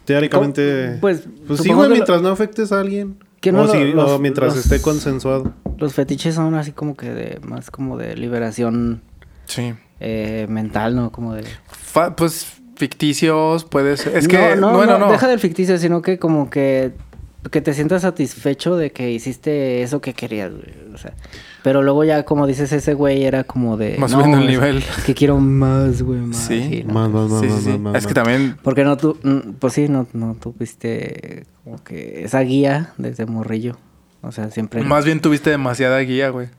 Teóricamente... Pues, Pues sí, güey, que mientras no afectes a alguien. Que no o, lo- si- los- o mientras los- esté consensuado. Los fetiches son así como que de... Más como de liberación Sí. eh, mental, ¿no? Como de... Fa- pues ficticios, puede ser. Es que, no, no, bueno, no, no. deja del ficticio, sino que como que que te sientas satisfecho de que hiciste eso que querías, güey. O sea, pero luego ya como dices ese güey era como de Más no, subiendo el nivel. es que quiero más, güey, más. Sí. ¿no? Más, más, más, Sí, sí, más, sí. más, más, Es que también Porque no tú, mm, pues sí, no, no tuviste como que esa guía desde morrillo. O sea, siempre. Más bien tuviste demasiada guía, güey.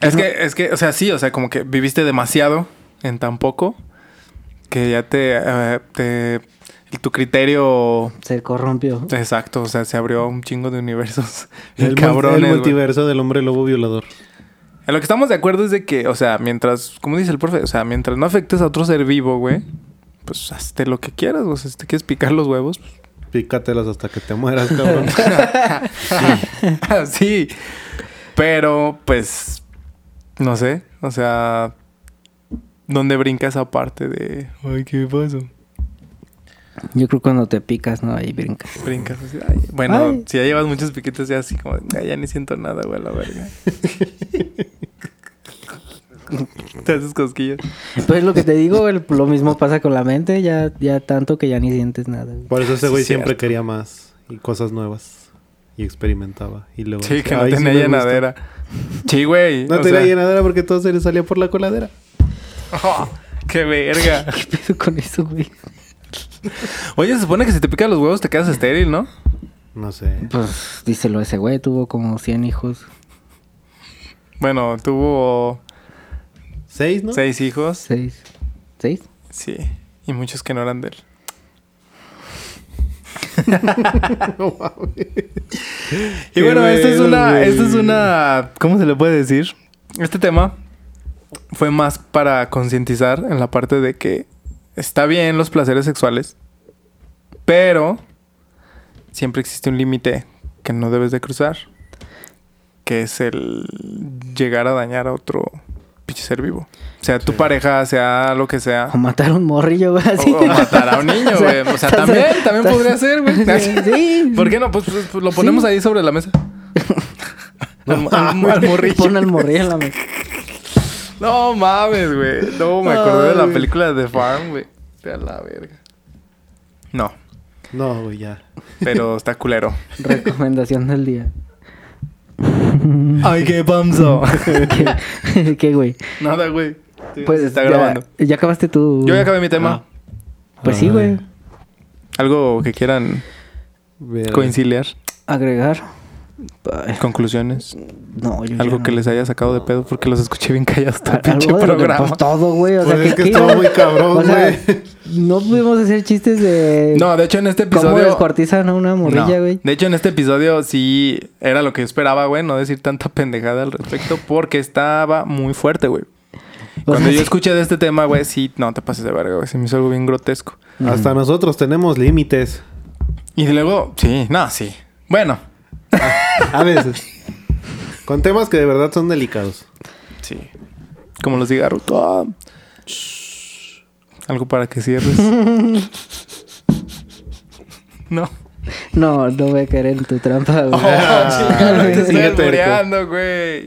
Es que, es que, o sea, sí, o sea, como que viviste demasiado en tan poco que ya te, eh, te tu criterio Se corrompió. exacto, o sea, se abrió un chingo de universos. El, cabrón. el multiverso del hombre lobo violador. En lo que estamos de acuerdo es de que, o sea, mientras, como dice el profe, o sea, mientras no afectes a otro ser vivo, güey, pues hazte lo que quieras, o sea, si te quieres picar los huevos, pues, Pícatelas hasta que te mueras, cabrón. sí. Pero, pues, no sé. O sea, ¿dónde brinca esa parte de... Ay, ¿qué pasó? Yo creo que cuando te picas, ¿no? Ahí brincas. Brincas así. ay, bueno, Ay. si ya llevas muchos piquitos ya así como... "Ay, ya ni siento nada, güey, la verga. Te haces cosquillas. Pues lo que te digo, el- lo mismo pasa con la mente, ya, ya tanto que ya ni sientes nada. güey. Por eso ese güey siempre cierto. quería más y cosas nuevas. Y experimentaba. Y luego Sí, que no "Ay, tenía me gusta". llenadera. Sí, güey. No tenía sea- llenadera porque todo se le salía por la coladera. Oh, ¡Qué verga! ¿Qué pedo con eso, güey? Oye, se supone que si te pican los huevos te quedas estéril, ¿no? No sé. Pues díselo, ese güey tuvo como 100 hijos. Bueno, tuvo ¿Seis, no? seis hijos. ¿Seis? ¿Seis? Sí. Y muchos que no eran de él. Y bueno, esta es una, esta es una, ¿cómo se le puede decir? Este tema fue más para concientizar en la parte de que está bien los placeres sexuales, pero siempre existe un límite que no debes de cruzar, que es el llegar a dañar a otro pinche ser vivo. O sea, tu Sí. pareja, sea lo que sea. O matar a un morrillo, güey, así. O, o matar a un niño, O güey. sea, O sea, estás- también, también estás- podría ser, güey. Sí. ¿Por qué no? Pues, pues, pues, lo ponemos Sí. ahí sobre la mesa. al, al- al morrillo. Pon al morrillo en la mesa. No mames, güey. No, me acordé de la película de The Farm, güey. De la verga. No, No, güey, ya. pero está culero. Recomendación del día. Ay, qué pamso. ¿Qué, ¿Qué, güey? Nada, güey. Sí, Pues está ya, grabando. ya acabaste tu... Yo ya acabé mi tema. Pues sí, güey. Algo que quieran Verga. conciliar. Agregar. Conclusiones. No, yo Algo que les haya sacado de pedo porque los escuché bien callados todo el pinche que- programa. pues todo, güey. O Pues sea, es que ¿qué estuvo muy cabrón, O sea, güey. no pudimos hacer chistes de... No, de hecho en este ¿Cómo episodio... descuartizan a una morrilla, No. güey? De hecho, en este episodio sí era lo que yo esperaba, güey, no decir tanta pendejada al respecto, porque estaba muy fuerte, güey. O Cuando sea, yo escuché de este tema, güey, sí, no te pases de verga, güey. Se me hizo algo bien grotesco. Hasta nosotros tenemos límites. Y luego, sí, no, sí. Bueno, A veces. Con temas que de verdad son delicados. sí. Como los cigarros. Ah. Algo para que cierres. no. No, no voy a caer en tu trampa, güey. chingada, te albureando, güey.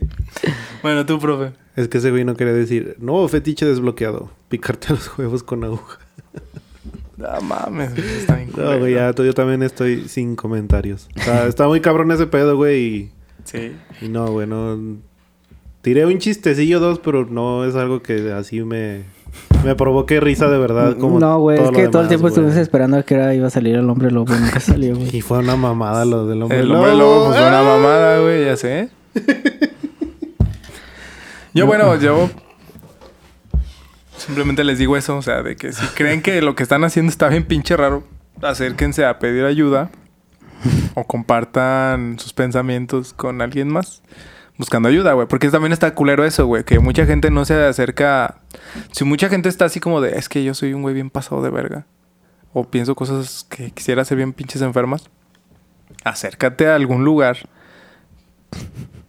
Bueno, tú, profe. Es que ese güey no quería decir, no, fetiche desbloqueado. Picarte los huevos con aguja. No mames, güey, está bien No, güey, ya, yo también estoy sin comentarios. O sea, está muy cabrón ese pedo, güey. Y, Sí. y no, güey, no. Tiré un chistecillo dos, pero no es algo que así me, me provoque risa de verdad. Como no, güey, es que todo el tiempo estuvimos esperando a que era, iba a salir el hombre lobo y nunca salió, güey. Y fue una mamada lo del hombre El lobo. hombre lobo pues, fue una ¡Ah! mamada, güey, ya sé. Yo, bueno, yo simplemente les digo eso, o sea, de que si creen que lo que están haciendo está bien pinche raro, acérquense a pedir ayuda o compartan sus pensamientos con alguien más buscando ayuda, güey, porque también está culero eso, güey, que mucha gente no se acerca, si mucha gente está así como de, es que yo soy un güey bien pasado de verga o pienso cosas que quisiera hacer bien pinches enfermas, acércate a algún lugar.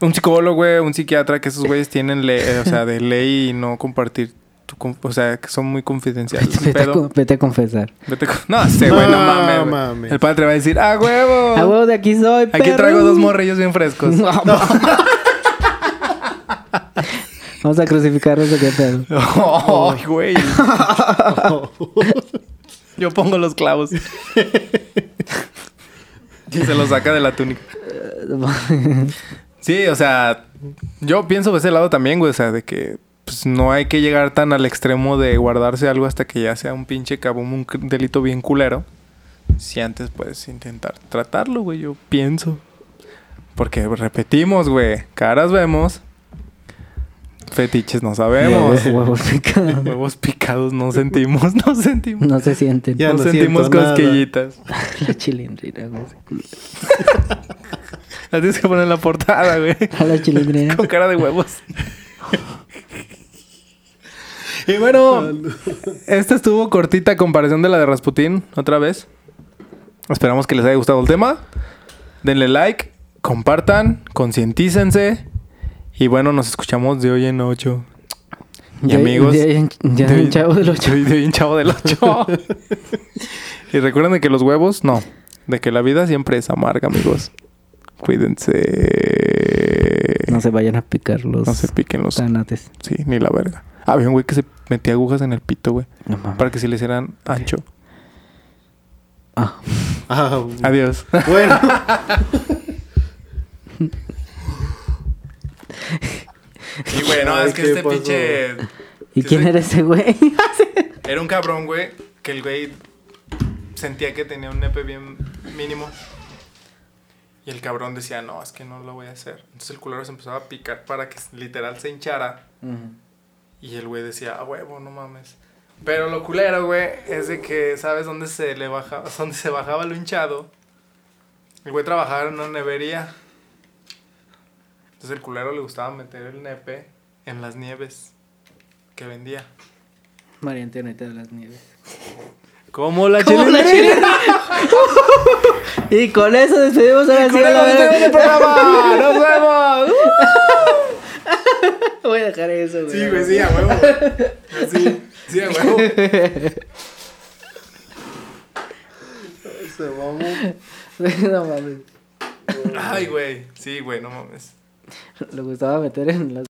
Un psicólogo, güey, un psiquiatra, que esos güeyes tienen ley, eh, o sea, de ley y no compartir tu o sea, que son muy confidenciales. Vete, a, vete confesar. vete no sé, güey, no No mames. El padre va a decir, ¡ah, huevo! A huevo de aquí soy, Aquí perro. traigo dos morrillos bien frescos. No, no. Vamos a crucificarlos de qué pedo. ¡Ay, güey! Yo pongo los clavos. y se los saca de la túnica. Sí, o sea, yo pienso de ese lado también, güey. O sea, de que pues, no hay que llegar tan al extremo de guardarse algo hasta que ya sea un pinche cabum, un delito bien culero. Si antes puedes intentar tratarlo, güey, yo pienso. Porque repetimos, güey, caras vemos, fetiches no sabemos. Huevos picados. Huevos picados no sentimos, no sentimos. No se sienten. Ya no, no sentimos cosquillitas. La chilindrina, güey. La tienes que poner en la portada, güey. A la chilindrina. Con cara de huevos. Y bueno, esta estuvo cortita comparación de la de Rasputín, otra vez. Esperamos que les haya gustado el tema. Denle like, compartan, concientícense. Y bueno, nos escuchamos de hoy en ocho. Y Ya- amigos, Ya, ya, ya de- un chavo del ocho. De, de un chavo del 8. y recuerden de que los huevos, no. De que la vida siempre es amarga, amigos. Cuídense. No se vayan a picar los No se piquen los. tanates. Sí, ni la verga. Había un güey que se metía agujas en el pito, güey. No mames. Para que se le hicieran ancho. Ah. Ah, Adiós. bueno. Y güey, no, Ay, es que ¿qué este pasó? pinche. ¿Y quién era ese güey? Era un cabrón, güey, que el güey sentía que tenía un nepe bien mínimo. Y el cabrón decía, no, es que no lo voy a hacer. Entonces el culero se empezaba a picar para que literal se hinchara. Y el güey decía, a huevo, no mames. Pero lo culero, güey, es de que, ¿sabes dónde se le baja, dónde se bajaba lo hinchado? El güey trabajaba en una nevería. Entonces el culero le gustaba meter el nepe en las nieves que vendía. María Antonieta de las Nieves. ¿Cómo la ¿Cómo la chilena? Y con eso despedimos Con a la programa. ¡Nos vemos! Voy a dejar eso, güey. Sí, güey, sí, a huevo. Sí, sí, a huevo. Se mamó. no mames. Ay, güey. Sí, güey, no mames. Le gustaba meter en las